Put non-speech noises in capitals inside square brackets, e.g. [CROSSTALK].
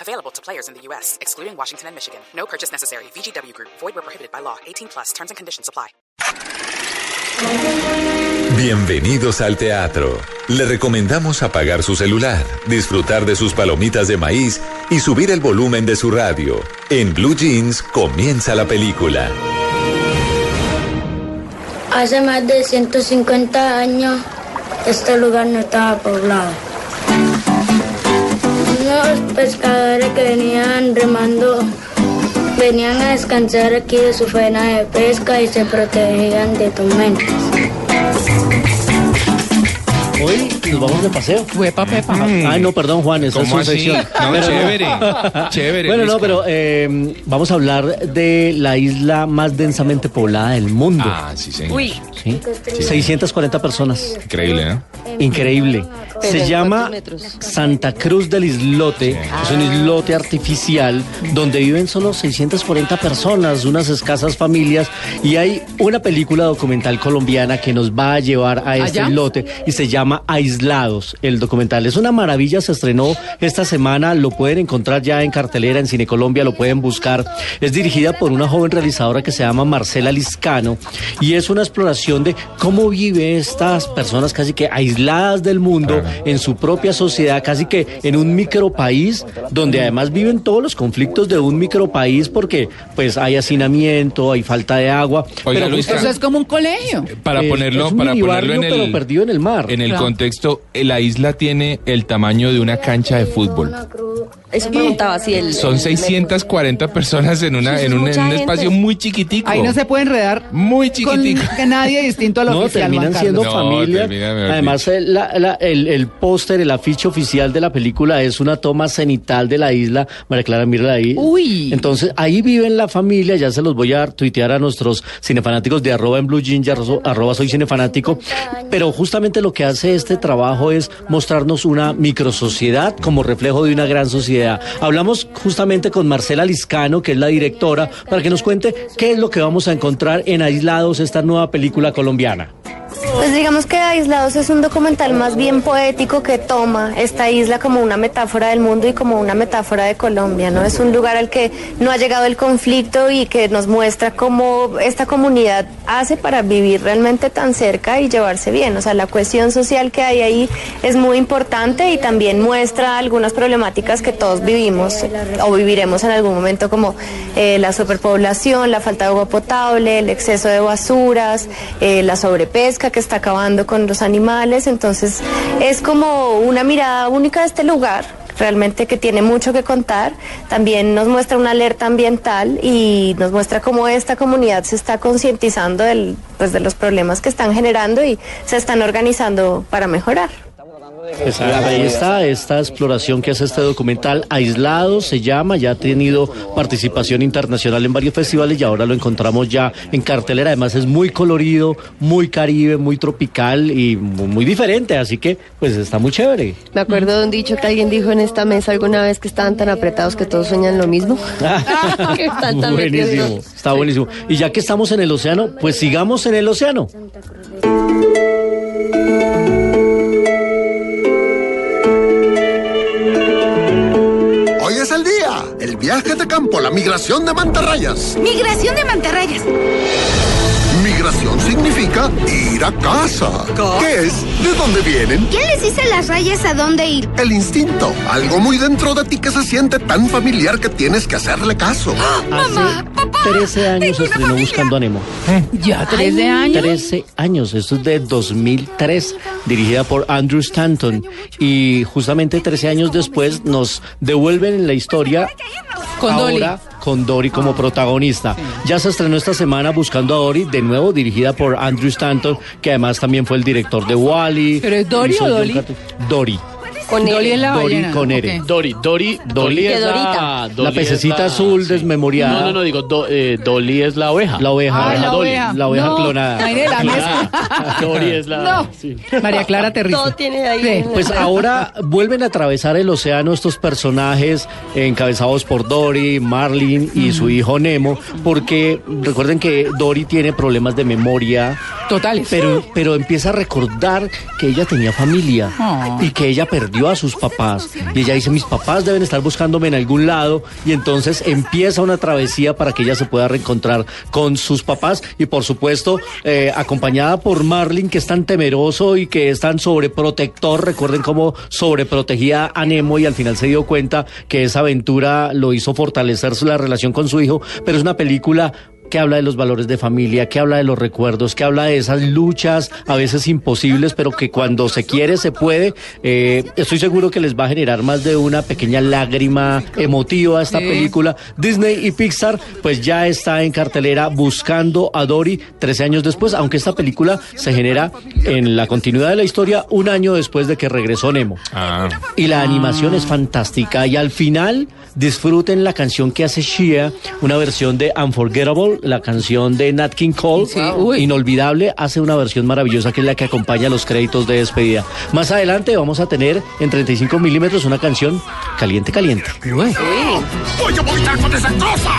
Available to players in the U.S., excluding Washington and Michigan. No purchase necessary. VGW Group. Void where prohibited by law. 18 plus. Terms and conditions apply. Bienvenidos al teatro. Le recomendamos apagar su celular, disfrutar de sus palomitas de maíz y subir el volumen de su radio. En Blue Jeans comienza la película. Hace más de 150 años este lugar no estaba poblado. Unos pescadores que venían remando venían a descansar aquí de su faena de pesca y se protegían de tormentas. Hoy nos vamos de paseo. Huepa, pepa. Ay, no, perdón, Juan, esa es ¿Cómo su así? sección. No, Pero chévere. Chévere. Bueno, no, pero eh, vamos a hablar de la isla más densamente poblada del mundo. Ah, sí, señor. ¿sí? 640 personas. Increíble, ¿no? Increíble. Se ¿en llama? Santa Cruz del Islote. Es un islote artificial donde viven solo 640 personas, unas escasas familias. Y hay una película documental colombiana que nos va a llevar a este ¿Allá? islote y se llama Aislados, el documental. Es una maravilla, se estrenó esta semana, lo pueden encontrar ya en cartelera en Cine Colombia, lo pueden buscar. Es dirigida por una joven realizadora que se llama Marcela Liscano y es una exploración de cómo vive estas personas casi que aisladas del mundo en su propia sociedad, casi que en un micropaís donde además viven todos los conflictos de un micropaís porque pues hay hacinamiento, hay falta de agua. Oiga, pero justo- Eso es como un colegio. Para es- ponerlo, es un para ponerlo barrio, en el, pero perdido en el mar. en el Contexto, la isla tiene el tamaño de una cancha de fútbol. Eso preguntaba si el. Son 640 personas en una Sí, en es un, en espacio muy chiquitico. Ahí no se puede enredar muy con chiquitico. que nadie distinto a lo No, oficial. terminan Juan siendo. No, familia. Además, el, la- la- el, el póster, el afiche oficial de la película es una toma cenital de la isla. María Clara, mírala ahí. Uy. Entonces, ahí viven la familia. Ya se los voy a tuitear a nuestros cinefanáticos de arroba en blue arro- arroba soy cinefanático. Pero justamente lo que hace este trabajo es mostrarnos una microsociedad como reflejo de una gran sociedad. Hablamos justamente con Marcela Liscano, que es la directora, para que nos cuente qué es lo que vamos a encontrar en Aislados, esta nueva película colombiana. Pues digamos que Aislados es un documental más bien poético que toma esta isla como una metáfora del mundo y como una metáfora de Colombia, ¿no? Es un lugar al que no ha llegado el conflicto y que nos muestra cómo esta comunidad hace para vivir realmente tan cerca y llevarse bien. O sea, la cuestión social que hay ahí es muy importante y también muestra algunas problemáticas que todos vivimos o viviremos en algún momento como eh, la superpoblación, la falta de agua potable, el exceso de basuras, eh, la sobrepesca que está acabando con los animales. Entonces es como una mirada única de este lugar realmente que tiene mucho que contar. También nos muestra una alerta ambiental y nos muestra cómo esta comunidad se está concientizando pues, de los problemas que están generando y se están organizando para mejorar. Ahí está esta exploración que hace este documental aislado, se llama, ya ha tenido participación internacional en varios festivales y ahora lo encontramos ya en cartelera. Además es muy colorido, muy caribe, muy tropical y mu- muy diferente, así que pues está muy chévere. Me acuerdo de un dicho que alguien dijo en esta mesa alguna vez que estaban tan apretados que todos sueñan lo mismo. que están tan metidos en- buenísimo, está buenísimo. Y ya que estamos en el océano, pues sigamos en el océano. Campo, la migración de mantarrayas. Migración de mantarrayas. Migración significa ir a casa. ¿Qué es? ¿De dónde vienen? ¿Quién les dice a las rayas a dónde ir? El instinto, algo muy dentro de ti que se siente tan familiar que tienes que hacerle caso. Mamá, papá, 13 años una estrenó. Buscando a Nemo. Ya 13 años. 13 años, esto es de 2003, dirigida por Andrew Stanton. Y justamente 13 años después nos devuelven en la historia Con Dolly. ahora con Dory como protagonista. Ya se estrenó esta semana Buscando a Dory, de nuevo dirigida por Andrew Stanton, que además también fue el director de Wally. ¿Pero es Dory o Dolly? Dory. Con Dolly es la Dory ballena. con R. Ok. Dory, Dory, Dolly Que es la, Dorita. La es pececita la- azul sí. desmemoriada. No, no, no, digo, do- eh, Dolly es la oveja. La oveja. Ah, la Dolly, oveja. La oveja No, clonada. María, la mezcla. Ah, Dory es la. No. sí. María Clara Terriza. Todo tiene ahí. Sí. Pues [LAUGHS] ahora vuelven a atravesar el océano estos personajes encabezados por Dory, Marlin y su hijo Nemo, porque recuerden que Dory tiene problemas de memoria, Totales. pero, pero empieza a recordar que ella tenía familia Ah. y que ella perdió a sus papás. Y ella dice, mis papás deben estar buscándome en algún lado. Y entonces empieza una travesía para que ella se pueda reencontrar con sus papás. Y por supuesto, eh, acompañada por Marlin, que es tan temeroso y que es tan sobreprotector. Recuerden cómo sobreprotegía a Nemo y al final se dio cuenta que esa aventura lo hizo fortalecer la relación con su hijo. Pero es una película que habla de los valores de familia, que habla de los recuerdos, que habla de esas luchas a veces imposibles, pero que cuando se quiere se puede. Eh, estoy seguro que les va a generar más de una pequeña lágrima emotiva esta Sí. película. Disney y Pixar pues ya está en cartelera buscando a Dory 13 años después, aunque esta película se genera en la continuidad de la historia un año después de que regresó Nemo. Ah. Y la animación es fantástica. Y al final disfruten la canción que hace Shia, una versión de Unforgettable, la canción de Nat King Cole. Sí. Inolvidable, hace una versión maravillosa que es la que acompaña los créditos de despedida. Más adelante vamos a tener en 35 milímetros una canción caliente, caliente. Voy a con esa cosa.